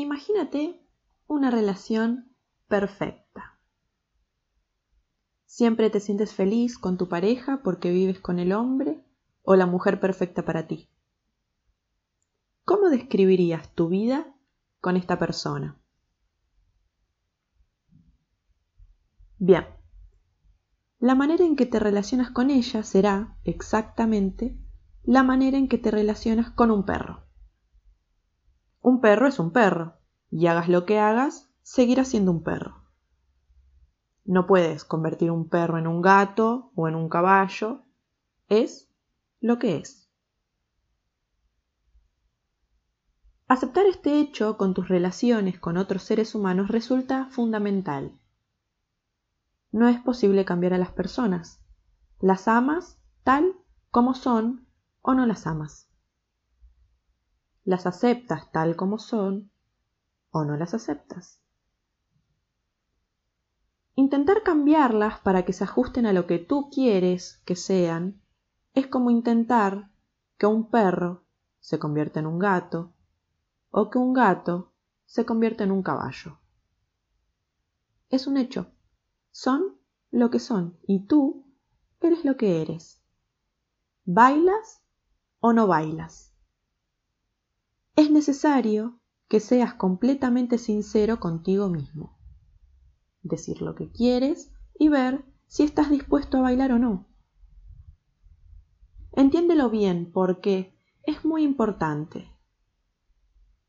Imagínate una relación perfecta. Siempre te sientes feliz con tu pareja porque vives con el hombre o la mujer perfecta para ti. ¿Cómo describirías tu vida con esta persona? Bien, la manera en que te relacionas con ella será exactamente la manera en que te relacionas con un perro. Un perro es un perro, y hagas lo que hagas, seguirá siendo un perro. No puedes convertir un perro en un gato o en un caballo, es lo que es. Aceptar este hecho con tus relaciones con otros seres humanos resulta fundamental. No es posible cambiar a las personas. Las amas tal como son o no las amas. Las aceptas tal como son o no las aceptas. Intentar cambiarlas para que se ajusten a lo que tú quieres que sean es como intentar que un perro se convierta en un gato o que un gato se convierta en un caballo. Es un hecho. Son lo que son y tú eres lo que eres. ¿Bailas o no bailas? Es necesario que seas completamente sincero contigo mismo. Decir lo que quieres y ver si estás dispuesto a bailar o no. Entiéndelo bien porque es muy importante.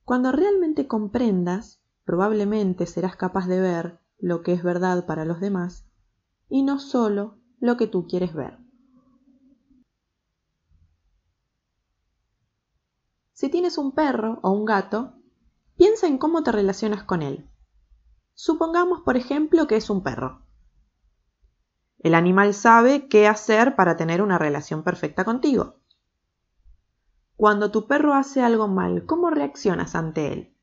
Cuando realmente comprendas, probablemente serás capaz de ver lo que es verdad para los demás y no solo lo que tú quieres ver. Si tienes un perro o un gato, piensa en cómo te relacionas con él. Supongamos, por ejemplo, que es un perro. El animal sabe qué hacer para tener una relación perfecta contigo. Cuando tu perro hace algo mal, ¿cómo reaccionas ante él?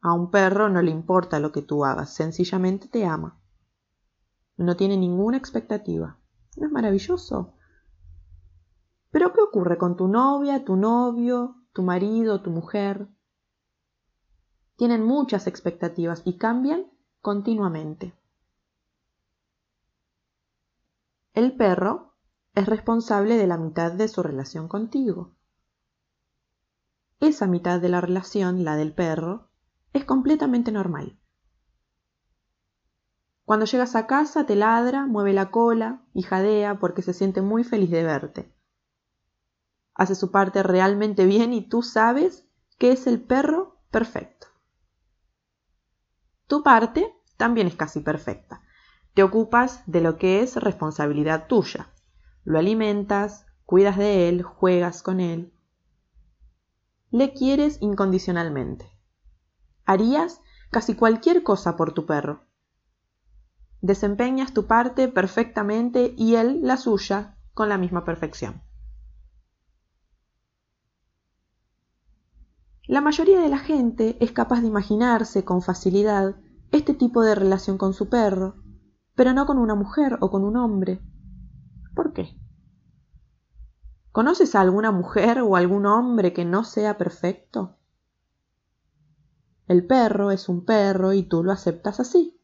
A un perro no le importa lo que tú hagas, sencillamente te ama. No tiene ninguna expectativa. ¿No es maravilloso? Pero ¿qué ocurre con tu novia, tu novio, tu marido, tu mujer? Tienen muchas expectativas y cambian continuamente. El perro es responsable de la mitad de su relación contigo. Esa mitad de la relación, la del perro, es completamente normal. Cuando llegas a casa te ladra, mueve la cola y jadea porque se siente muy feliz de verte. Hace su parte realmente bien y tú sabes que es el perro perfecto. Tu parte también es casi perfecta. Te ocupas de lo que es responsabilidad tuya lo alimentas, cuidas de él, juegas con él. Le quieres incondicionalmente. Harías casi cualquier cosa por tu perro. Desempeñas tu parte perfectamente y él la suya con la misma perfección. La mayoría de la gente es capaz de imaginarse con facilidad este tipo de relación con su perro, pero no con una mujer o con un hombre. ¿Por qué? ¿Conoces a alguna mujer o algún hombre que no sea perfecto? El perro es un perro y tú lo aceptas así.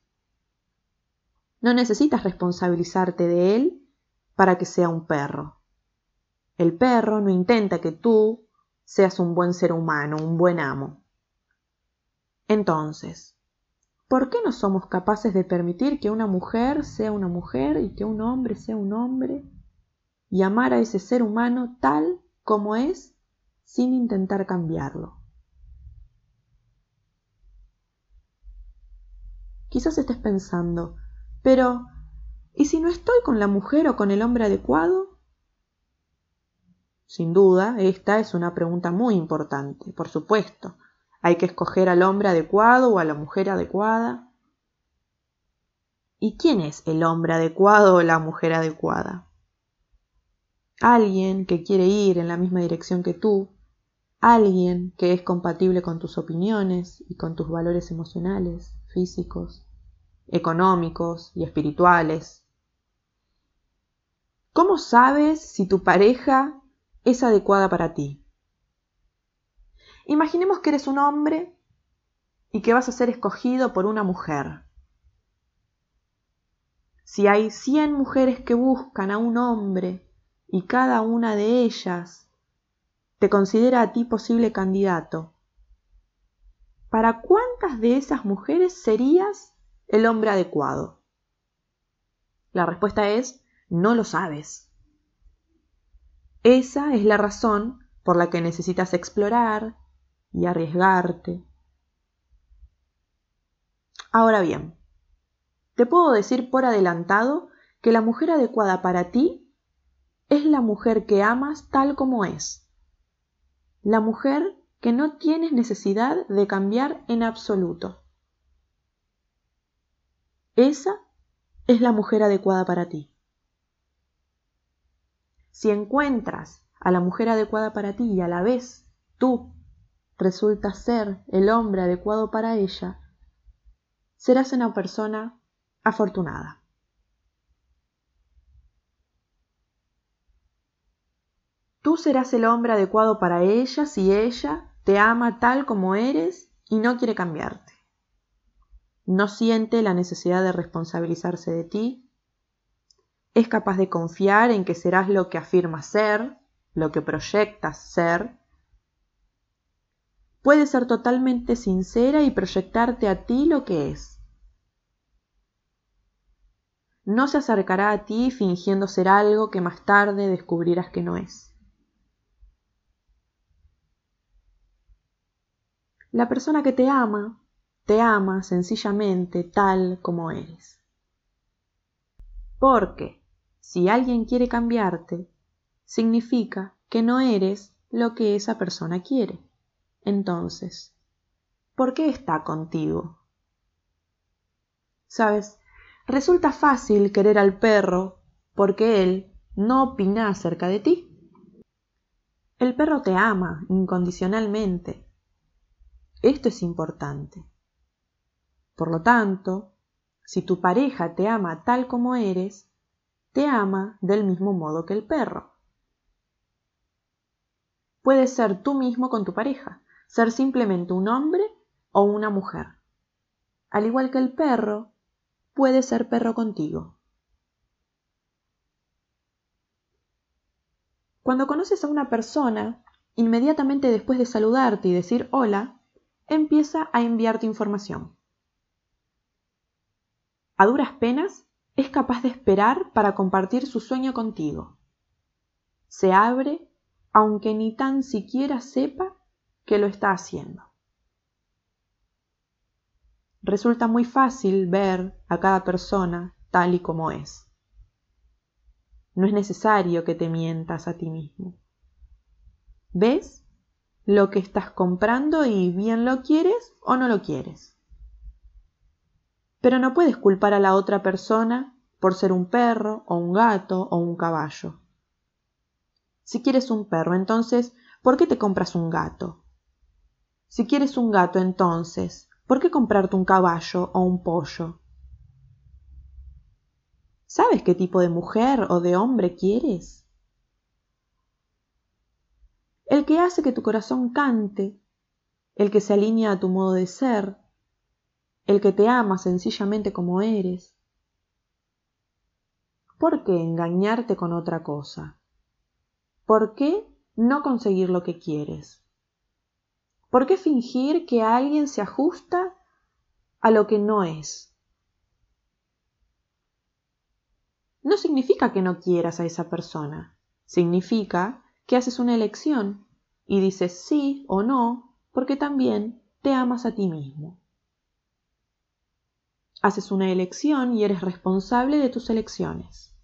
No necesitas responsabilizarte de él para que sea un perro. El perro no intenta que tú seas un buen ser humano, un buen amo. Entonces, ¿por qué no somos capaces de permitir que una mujer sea una mujer y que un hombre sea un hombre? y amar a ese ser humano tal como es sin intentar cambiarlo. Quizás estés pensando, pero ¿y si no estoy con la mujer o con el hombre adecuado? Sin duda, esta es una pregunta muy importante, por supuesto. Hay que escoger al hombre adecuado o a la mujer adecuada. ¿Y quién es el hombre adecuado o la mujer adecuada? alguien que quiere ir en la misma dirección que tú, alguien que es compatible con tus opiniones y con tus valores emocionales, físicos, económicos y espirituales. ¿Cómo sabes si tu pareja es adecuada para ti? Imaginemos que eres un hombre y que vas a ser escogido por una mujer. Si hay cien mujeres que buscan a un hombre y cada una de ellas te considera a ti posible candidato, ¿para cuántas de esas mujeres serías el hombre adecuado? La respuesta es, no lo sabes. Esa es la razón por la que necesitas explorar y arriesgarte. Ahora bien, te puedo decir por adelantado que la mujer adecuada para ti es la mujer que amas tal como es. La mujer que no tienes necesidad de cambiar en absoluto. Esa es la mujer adecuada para ti. Si encuentras a la mujer adecuada para ti y a la vez tú resultas ser el hombre adecuado para ella, serás una persona afortunada. Tú serás el hombre adecuado para ella si ella te ama tal como eres y no quiere cambiarte. No siente la necesidad de responsabilizarse de ti. Es capaz de confiar en que serás lo que afirmas ser, lo que proyectas ser. Puede ser totalmente sincera y proyectarte a ti lo que es. No se acercará a ti fingiendo ser algo que más tarde descubrirás que no es. La persona que te ama, te ama sencillamente tal como eres. Porque si alguien quiere cambiarte, significa que no eres lo que esa persona quiere. Entonces, ¿por qué está contigo? Sabes, resulta fácil querer al perro porque él no opina acerca de ti. El perro te ama incondicionalmente esto es importante. Por lo tanto, si tu pareja te ama tal como eres, te ama del mismo modo que el perro. Puedes ser tú mismo con tu pareja, ser simplemente un hombre o una mujer. Al igual que el perro, puede ser perro contigo. Cuando conoces a una persona, inmediatamente después de saludarte y decir hola, empieza a enviarte información. A duras penas, es capaz de esperar para compartir su sueño contigo. Se abre aunque ni tan siquiera sepa que lo está haciendo. Resulta muy fácil ver a cada persona tal y como es. No es necesario que te mientas a ti mismo. ¿Ves lo que estás comprando y bien lo quieres o no lo quieres. Pero no puedes culpar a la otra persona por ser un perro o un gato o un caballo. Si quieres un perro, entonces, ¿por qué te compras un gato? Si quieres un gato, entonces, ¿por qué comprarte un caballo o un pollo? ¿Sabes qué tipo de mujer o de hombre quieres? el que hace que tu corazón cante, el que se alinea a tu modo de ser, el que te ama sencillamente como eres. ¿Por qué engañarte con otra cosa? ¿Por qué no conseguir lo que quieres? ¿Por qué fingir que alguien se ajusta a lo que no es? No significa que no quieras a esa persona, significa que haces una elección y dices sí o no porque también te amas a ti mismo. Haces una elección y eres responsable de tus elecciones.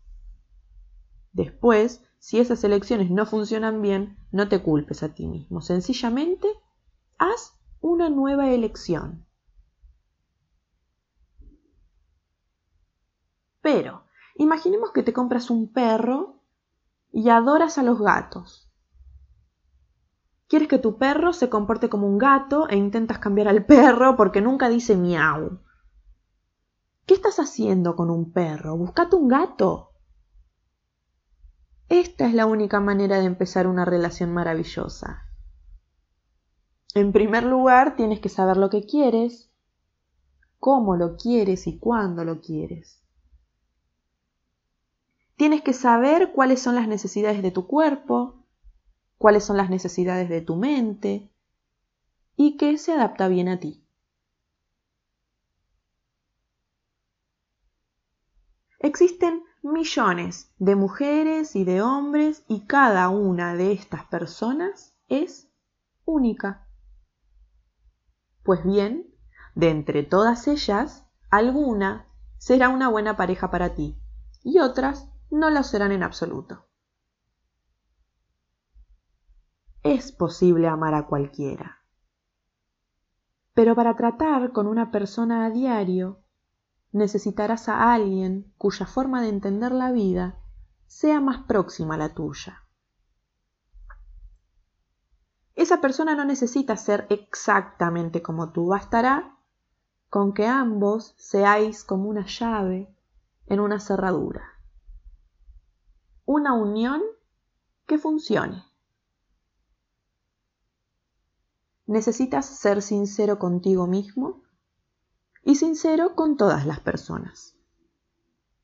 Después, si esas elecciones no funcionan bien, no te culpes a ti mismo. Sencillamente, haz una nueva elección. Pero, imaginemos que te compras un perro y adoras a los gatos. Quieres que tu perro se comporte como un gato e intentas cambiar al perro porque nunca dice miau. ¿Qué estás haciendo con un perro? Buscate un gato. Esta es la única manera de empezar una relación maravillosa. En primer lugar, tienes que saber lo que quieres, cómo lo quieres y cuándo lo quieres. Tienes que saber cuáles son las necesidades de tu cuerpo, cuáles son las necesidades de tu mente y qué se adapta bien a ti. Existen millones de mujeres y de hombres y cada una de estas personas es única. Pues bien, de entre todas ellas, alguna será una buena pareja para ti y otras no lo serán en absoluto. Es posible amar a cualquiera. Pero para tratar con una persona a diario, necesitarás a alguien cuya forma de entender la vida sea más próxima a la tuya. Esa persona no necesita ser exactamente como tú, bastará con que ambos seáis como una llave en una cerradura. Una unión que funcione. Necesitas ser sincero contigo mismo y sincero con todas las personas.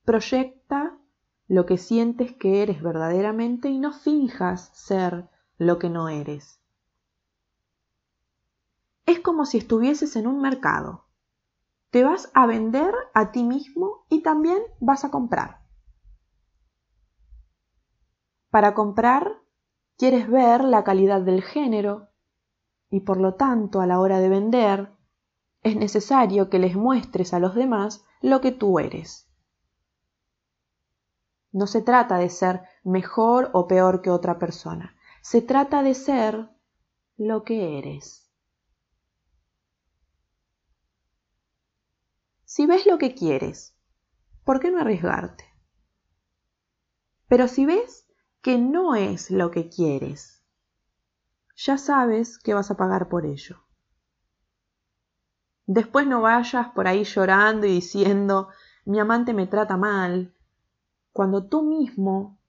Proyecta lo que sientes que eres verdaderamente y no finjas ser lo que no eres. Es como si estuvieses en un mercado. Te vas a vender a ti mismo y también vas a comprar. Para comprar, quieres ver la calidad del género y por lo tanto a la hora de vender es necesario que les muestres a los demás lo que tú eres. No se trata de ser mejor o peor que otra persona, se trata de ser lo que eres. Si ves lo que quieres, ¿por qué no arriesgarte? Pero si ves que no es lo que quieres, ya sabes que vas a pagar por ello. Después no vayas por ahí llorando y diciendo, mi amante me trata mal, cuando tú mismo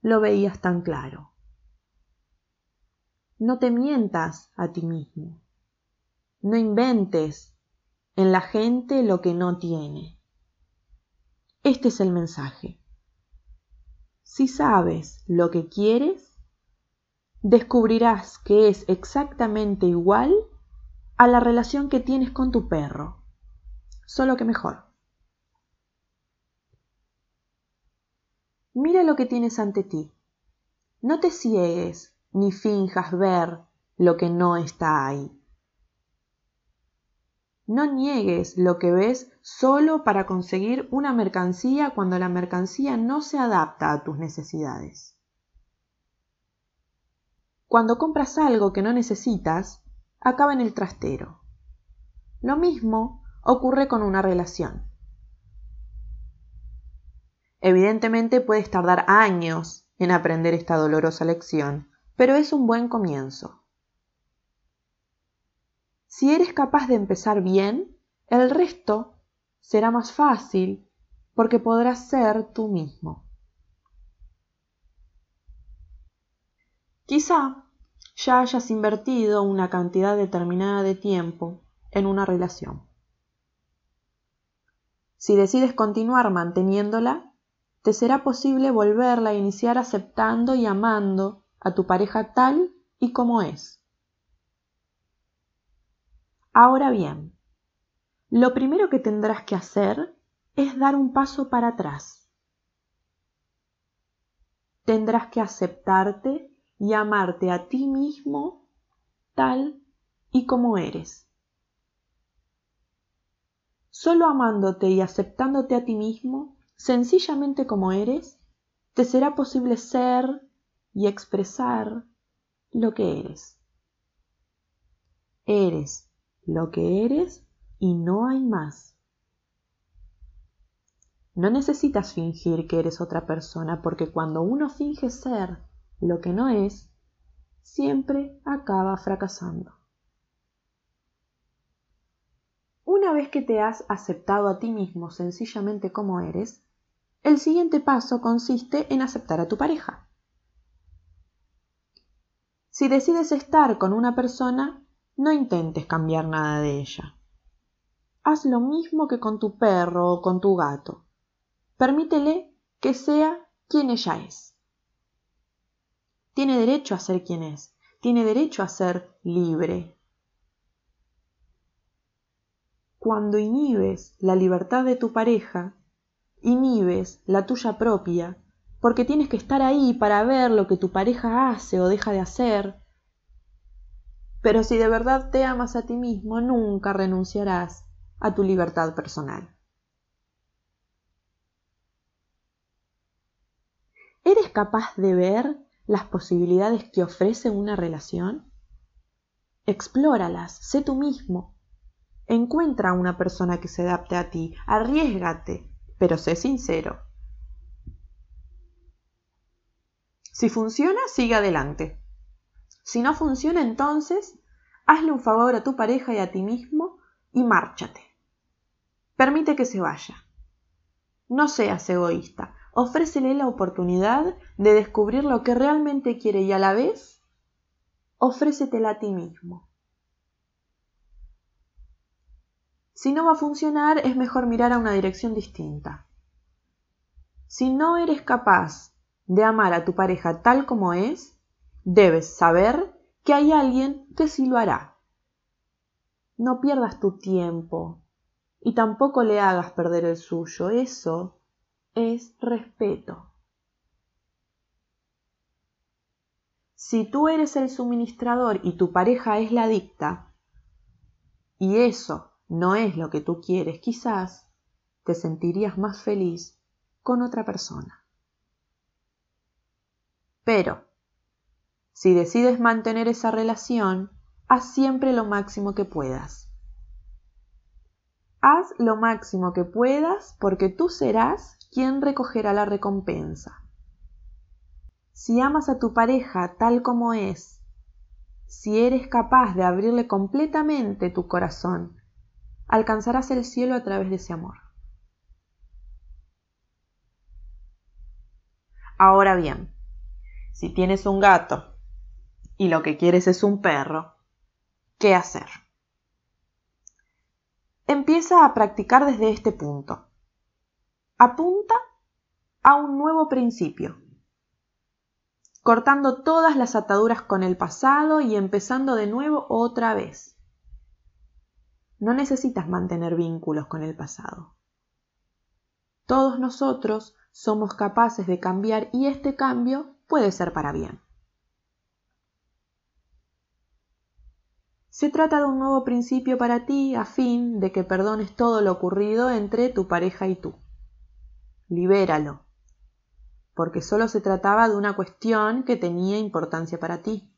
lo veías tan claro. No te mientas a ti mismo. No inventes en la gente lo que no tiene. Este es el mensaje. Si sabes lo que quieres, descubrirás que es exactamente igual a la relación que tienes con tu perro, solo que mejor. Mira lo que tienes ante ti. No te ciegues ni finjas ver lo que no está ahí. No niegues lo que ves solo para conseguir una mercancía cuando la mercancía no se adapta a tus necesidades. Cuando compras algo que no necesitas, acaba en el trastero. Lo mismo ocurre con una relación. Evidentemente puedes tardar años en aprender esta dolorosa lección, pero es un buen comienzo. Si eres capaz de empezar bien, el resto será más fácil porque podrás ser tú mismo. Quizá ya hayas invertido una cantidad determinada de tiempo en una relación. Si decides continuar manteniéndola, te será posible volverla a iniciar aceptando y amando a tu pareja tal y como es. Ahora bien, lo primero que tendrás que hacer es dar un paso para atrás. Tendrás que aceptarte y amarte a ti mismo tal y como eres. Solo amándote y aceptándote a ti mismo, sencillamente como eres, te será posible ser y expresar lo que eres. Eres lo que eres y no hay más. No necesitas fingir que eres otra persona porque cuando uno finge ser lo que no es, siempre acaba fracasando. Una vez que te has aceptado a ti mismo sencillamente como eres, el siguiente paso consiste en aceptar a tu pareja. Si decides estar con una persona, no intentes cambiar nada de ella. Haz lo mismo que con tu perro o con tu gato. Permítele que sea quien ella es. Tiene derecho a ser quien es, tiene derecho a ser libre. Cuando inhibes la libertad de tu pareja, inhibes la tuya propia, porque tienes que estar ahí para ver lo que tu pareja hace o deja de hacer. Pero si de verdad te amas a ti mismo, nunca renunciarás a tu libertad personal. ¿Eres capaz de ver las posibilidades que ofrece una relación? Explóralas, sé tú mismo. Encuentra a una persona que se adapte a ti, arriesgate, pero sé sincero. Si funciona, sigue adelante. Si no funciona, entonces hazle un favor a tu pareja y a ti mismo y márchate. Permite que se vaya. No seas egoísta. Ofrécele la oportunidad de descubrir lo que realmente quiere y a la vez ofrécetela a ti mismo. Si no va a funcionar, es mejor mirar a una dirección distinta. Si no eres capaz de amar a tu pareja tal como es, debes saber que hay alguien que sí lo hará. No pierdas tu tiempo y tampoco le hagas perder el suyo. Eso es respeto. Si tú eres el suministrador y tu pareja es la adicta, y eso no es lo que tú quieres, quizás te sentirías más feliz con otra persona. Pero, si decides mantener esa relación, haz siempre lo máximo que puedas. Haz lo máximo que puedas porque tú serás quien recogerá la recompensa. Si amas a tu pareja tal como es, si eres capaz de abrirle completamente tu corazón, alcanzarás el cielo a través de ese amor. Ahora bien, si tienes un gato y lo que quieres es un perro, ¿qué hacer? Empieza a practicar desde este punto. Apunta a un nuevo principio, cortando todas las ataduras con el pasado y empezando de nuevo otra vez. No necesitas mantener vínculos con el pasado. Todos nosotros somos capaces de cambiar y este cambio puede ser para bien. Se trata de un nuevo principio para ti a fin de que perdones todo lo ocurrido entre tu pareja y tú. Libéralo, porque solo se trataba de una cuestión que tenía importancia para ti.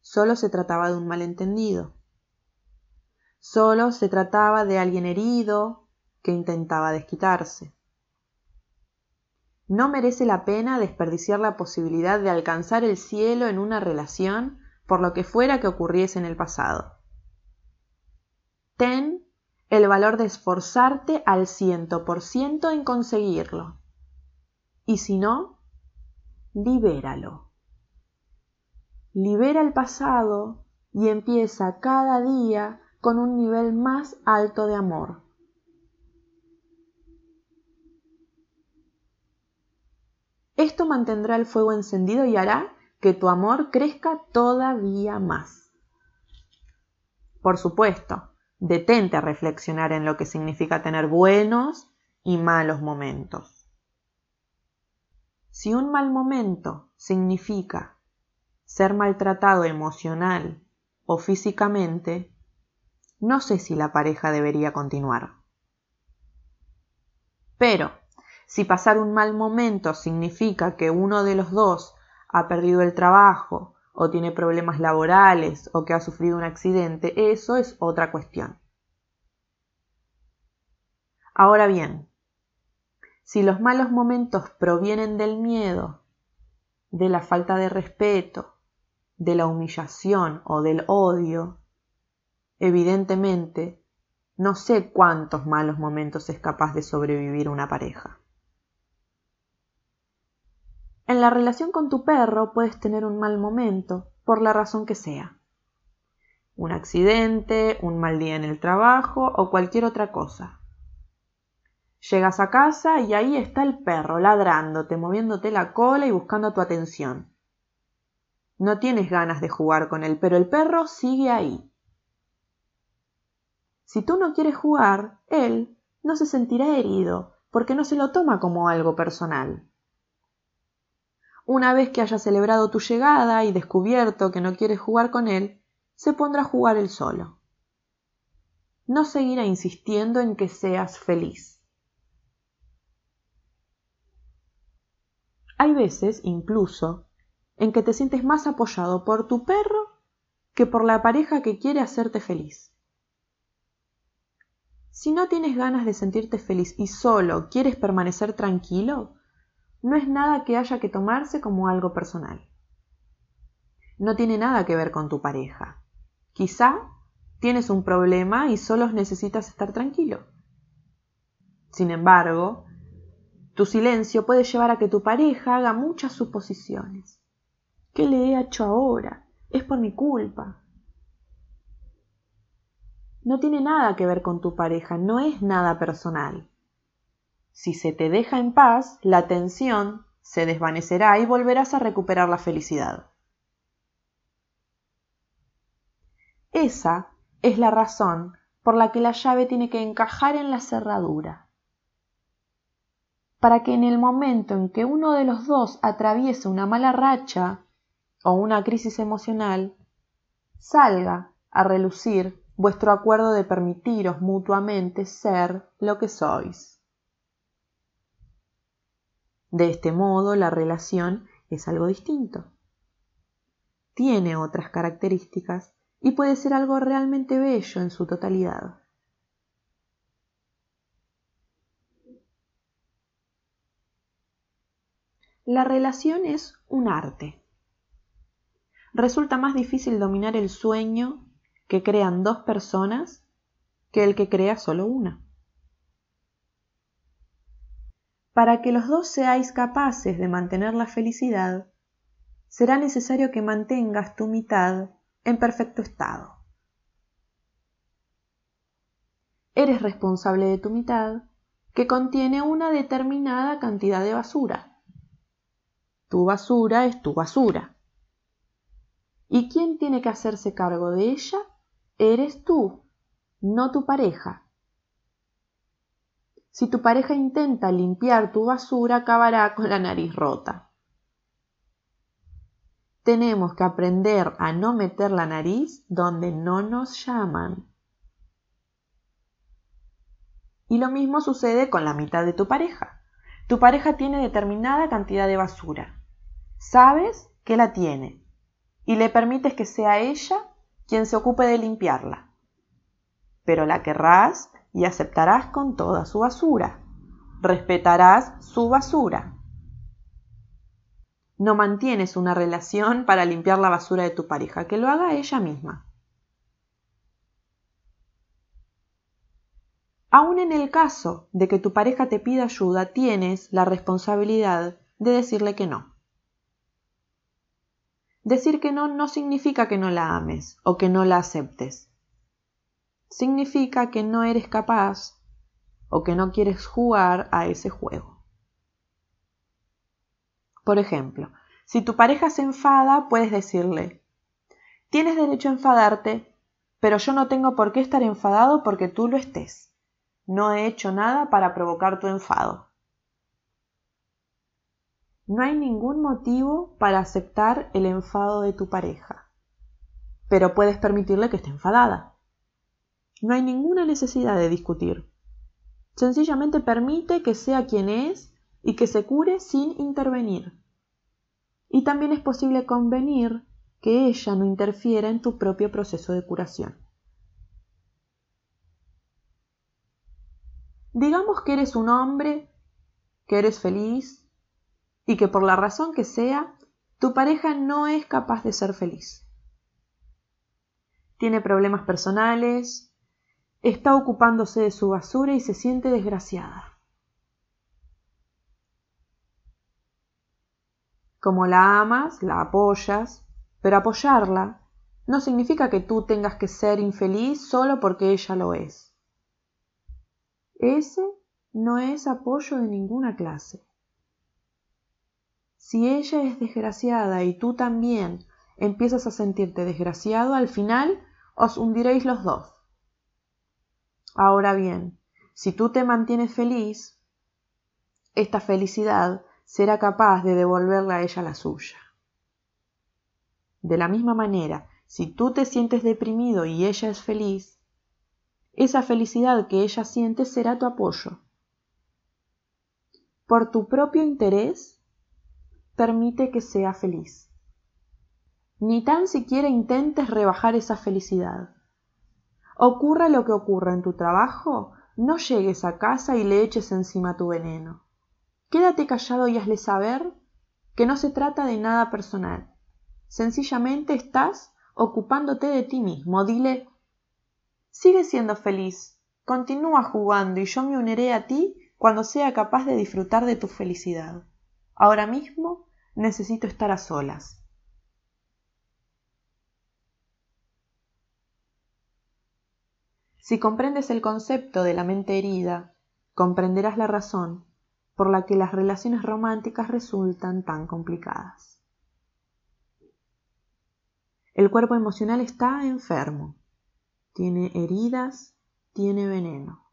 Solo se trataba de un malentendido. Solo se trataba de alguien herido que intentaba desquitarse. No merece la pena desperdiciar la posibilidad de alcanzar el cielo en una relación por lo que fuera que ocurriese en el pasado. Ten el valor de esforzarte al ciento por ciento en conseguirlo. Y si no, libéralo. Libera el pasado y empieza cada día con un nivel más alto de amor. Esto mantendrá el fuego encendido y hará que tu amor crezca todavía más. Por supuesto, detente a reflexionar en lo que significa tener buenos y malos momentos. Si un mal momento significa ser maltratado emocional o físicamente, no sé si la pareja debería continuar. Pero, si pasar un mal momento significa que uno de los dos ha perdido el trabajo o tiene problemas laborales o que ha sufrido un accidente, eso es otra cuestión. Ahora bien, si los malos momentos provienen del miedo, de la falta de respeto, de la humillación o del odio, evidentemente no sé cuántos malos momentos es capaz de sobrevivir una pareja. En la relación con tu perro puedes tener un mal momento, por la razón que sea. un accidente, un mal día en el trabajo o cualquier otra cosa. Llegas a casa y ahí está el perro ladrándote, moviéndote la cola y buscando tu atención. No tienes ganas de jugar con él, pero el perro sigue ahí. Si tú no quieres jugar, él no se sentirá herido, porque no se lo toma como algo personal. Una vez que haya celebrado tu llegada y descubierto que no quieres jugar con él, se pondrá a jugar él solo. No seguirá insistiendo en que seas feliz. Hay veces, incluso, en que te sientes más apoyado por tu perro que por la pareja que quiere hacerte feliz. Si no tienes ganas de sentirte feliz y solo quieres permanecer tranquilo, no es nada que haya que tomarse como algo personal. No tiene nada que ver con tu pareja. Quizá tienes un problema y solo necesitas estar tranquilo. Sin embargo, tu silencio puede llevar a que tu pareja haga muchas suposiciones. ¿Qué le he hecho ahora? Es por mi culpa. No tiene nada que ver con tu pareja, no es nada personal. Si se te deja en paz, la tensión se desvanecerá y volverás a recuperar la felicidad. Esa es la razón por la que la llave tiene que encajar en la cerradura para que en el momento en que uno de los dos atraviese una mala racha o una crisis emocional, salga a relucir vuestro acuerdo de permitiros mutuamente ser lo que sois. De este modo, la relación es algo distinto. Tiene otras características y puede ser algo realmente bello en su totalidad. La relación es un arte. Resulta más difícil dominar el sueño que crean dos personas que el que crea solo una. Para que los dos seáis capaces de mantener la felicidad, será necesario que mantengas tu mitad en perfecto estado. Eres responsable de tu mitad, que contiene una determinada cantidad de basura tu basura es tu basura. ¿Y quién tiene que hacerse cargo de ella? Eres tú, no tu pareja. Si tu pareja intenta limpiar tu basura, acabará con la nariz rota. Tenemos que aprender a no meter la nariz donde no nos llaman. Y lo mismo sucede con la mitad de tu pareja. Tu pareja tiene determinada cantidad de basura. Sabes que la tiene y le permites que sea ella quien se ocupe de limpiarla. Pero la querrás y aceptarás con toda su basura. Respetarás su basura. No mantienes una relación para limpiar la basura de tu pareja, que lo haga ella misma. Aún en el caso de que tu pareja te pida ayuda, tienes la responsabilidad de decirle que no. Decir que no no significa que no la ames o que no la aceptes. Significa que no eres capaz o que no quieres jugar a ese juego. Por ejemplo, si tu pareja se enfada, puedes decirle, tienes derecho a enfadarte, pero yo no tengo por qué estar enfadado porque tú lo estés. No he hecho nada para provocar tu enfado. No hay ningún motivo para aceptar el enfado de tu pareja, pero puedes permitirle que esté enfadada. No hay ninguna necesidad de discutir. Sencillamente permite que sea quien es y que se cure sin intervenir. Y también es posible convenir que ella no interfiera en tu propio proceso de curación. Digamos que eres un hombre, que eres feliz, y que por la razón que sea, tu pareja no es capaz de ser feliz. Tiene problemas personales, está ocupándose de su basura y se siente desgraciada. Como la amas, la apoyas, pero apoyarla no significa que tú tengas que ser infeliz solo porque ella lo es. Ese no es apoyo de ninguna clase. Si ella es desgraciada y tú también empiezas a sentirte desgraciado, al final os hundiréis los dos. Ahora bien, si tú te mantienes feliz, esta felicidad será capaz de devolverle a ella la suya. De la misma manera, si tú te sientes deprimido y ella es feliz, esa felicidad que ella siente será tu apoyo. Por tu propio interés, permite que sea feliz. Ni tan siquiera intentes rebajar esa felicidad. Ocurra lo que ocurra en tu trabajo, no llegues a casa y le eches encima tu veneno. Quédate callado y hazle saber que no se trata de nada personal. Sencillamente estás ocupándote de ti mismo. Dile, sigue siendo feliz, continúa jugando y yo me uniré a ti cuando sea capaz de disfrutar de tu felicidad. Ahora mismo necesito estar a solas. Si comprendes el concepto de la mente herida, comprenderás la razón por la que las relaciones románticas resultan tan complicadas. El cuerpo emocional está enfermo, tiene heridas, tiene veneno.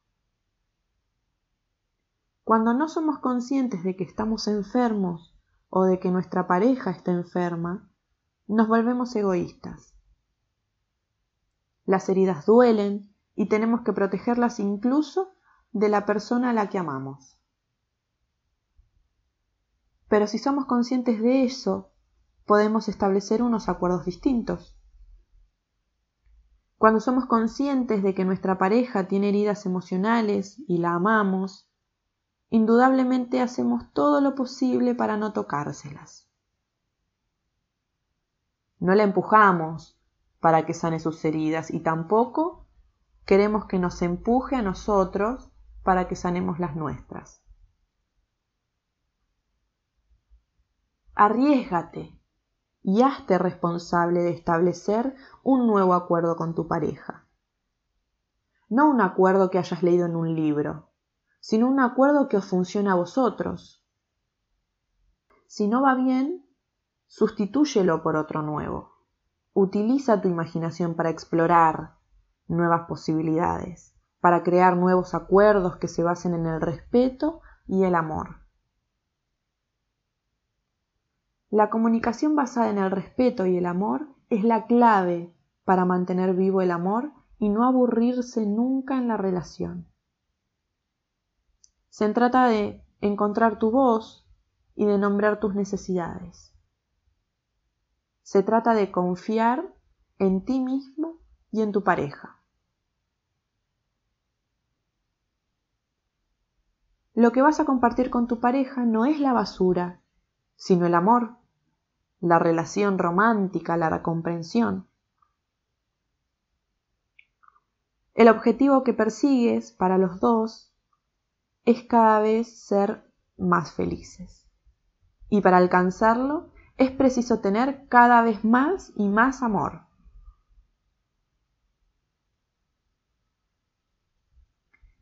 Cuando no somos conscientes de que estamos enfermos o de que nuestra pareja está enferma, nos volvemos egoístas. Las heridas duelen y tenemos que protegerlas incluso de la persona a la que amamos. Pero si somos conscientes de eso, podemos establecer unos acuerdos distintos. Cuando somos conscientes de que nuestra pareja tiene heridas emocionales y la amamos, indudablemente hacemos todo lo posible para no tocárselas. No la empujamos para que sane sus heridas y tampoco queremos que nos empuje a nosotros para que sanemos las nuestras. Arriesgate y hazte responsable de establecer un nuevo acuerdo con tu pareja. No un acuerdo que hayas leído en un libro, sino un acuerdo que os funcione a vosotros. Si no va bien, sustitúyelo por otro nuevo. Utiliza tu imaginación para explorar nuevas posibilidades, para crear nuevos acuerdos que se basen en el respeto y el amor. La comunicación basada en el respeto y el amor es la clave para mantener vivo el amor y no aburrirse nunca en la relación. Se trata de encontrar tu voz y de nombrar tus necesidades. Se trata de confiar en ti mismo y en tu pareja. Lo que vas a compartir con tu pareja no es la basura, sino el amor, la relación romántica, la comprensión. El objetivo que persigues para los dos es cada vez ser más felices. Y para alcanzarlo es preciso tener cada vez más y más amor.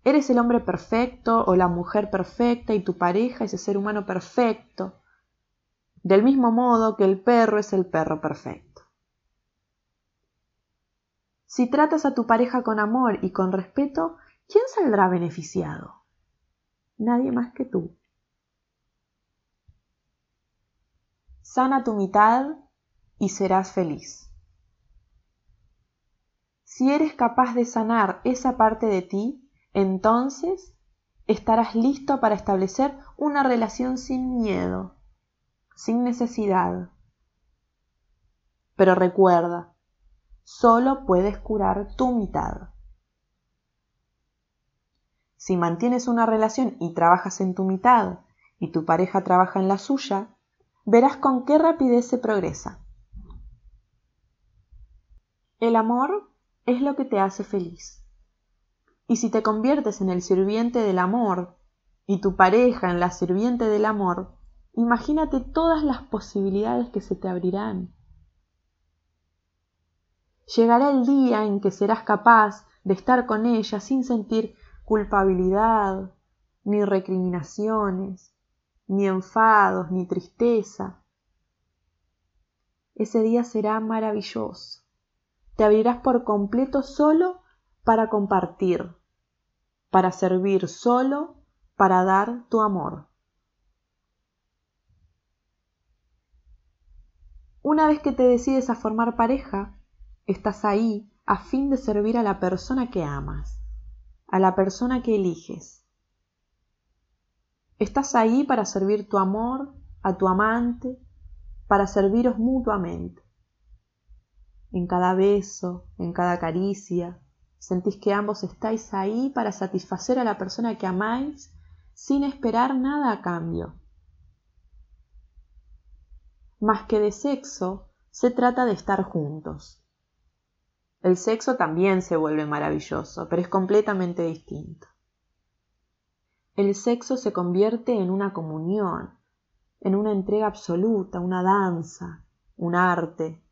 Eres el hombre perfecto o la mujer perfecta y tu pareja es el ser humano perfecto del mismo modo que el perro es el perro perfecto. Si tratas a tu pareja con amor y con respeto, ¿quién saldrá beneficiado? Nadie más que tú. Sana tu mitad y serás feliz. Si eres capaz de sanar esa parte de ti, entonces estarás listo para establecer una relación sin miedo, sin necesidad. Pero recuerda, solo puedes curar tu mitad. Si mantienes una relación y trabajas en tu mitad y tu pareja trabaja en la suya, verás con qué rapidez se progresa. El amor es lo que te hace feliz. Y si te conviertes en el sirviente del amor y tu pareja en la sirviente del amor, Imagínate todas las posibilidades que se te abrirán. Llegará el día en que serás capaz de estar con ella sin sentir culpabilidad, ni recriminaciones, ni enfados, ni tristeza. Ese día será maravilloso. Te abrirás por completo solo para compartir, para servir solo, para dar tu amor. Una vez que te decides a formar pareja, estás ahí a fin de servir a la persona que amas, a la persona que eliges. Estás ahí para servir tu amor a tu amante, para serviros mutuamente. En cada beso, en cada caricia, sentís que ambos estáis ahí para satisfacer a la persona que amáis sin esperar nada a cambio. Más que de sexo, se trata de estar juntos. El sexo también se vuelve maravilloso, pero es completamente distinto. El sexo se convierte en una comunión, en una entrega absoluta, una danza, un arte,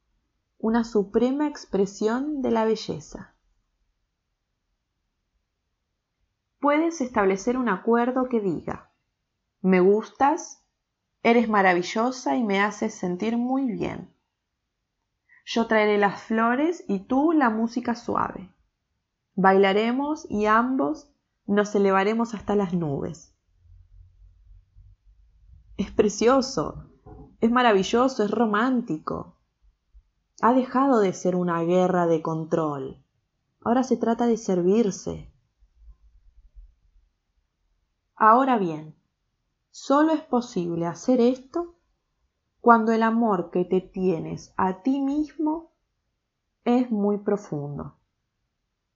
una suprema expresión de la belleza. Puedes establecer un acuerdo que diga, me gustas, Eres maravillosa y me haces sentir muy bien. Yo traeré las flores y tú la música suave. Bailaremos y ambos nos elevaremos hasta las nubes. Es precioso, es maravilloso, es romántico. Ha dejado de ser una guerra de control. Ahora se trata de servirse. Ahora bien, Solo es posible hacer esto cuando el amor que te tienes a ti mismo es muy profundo.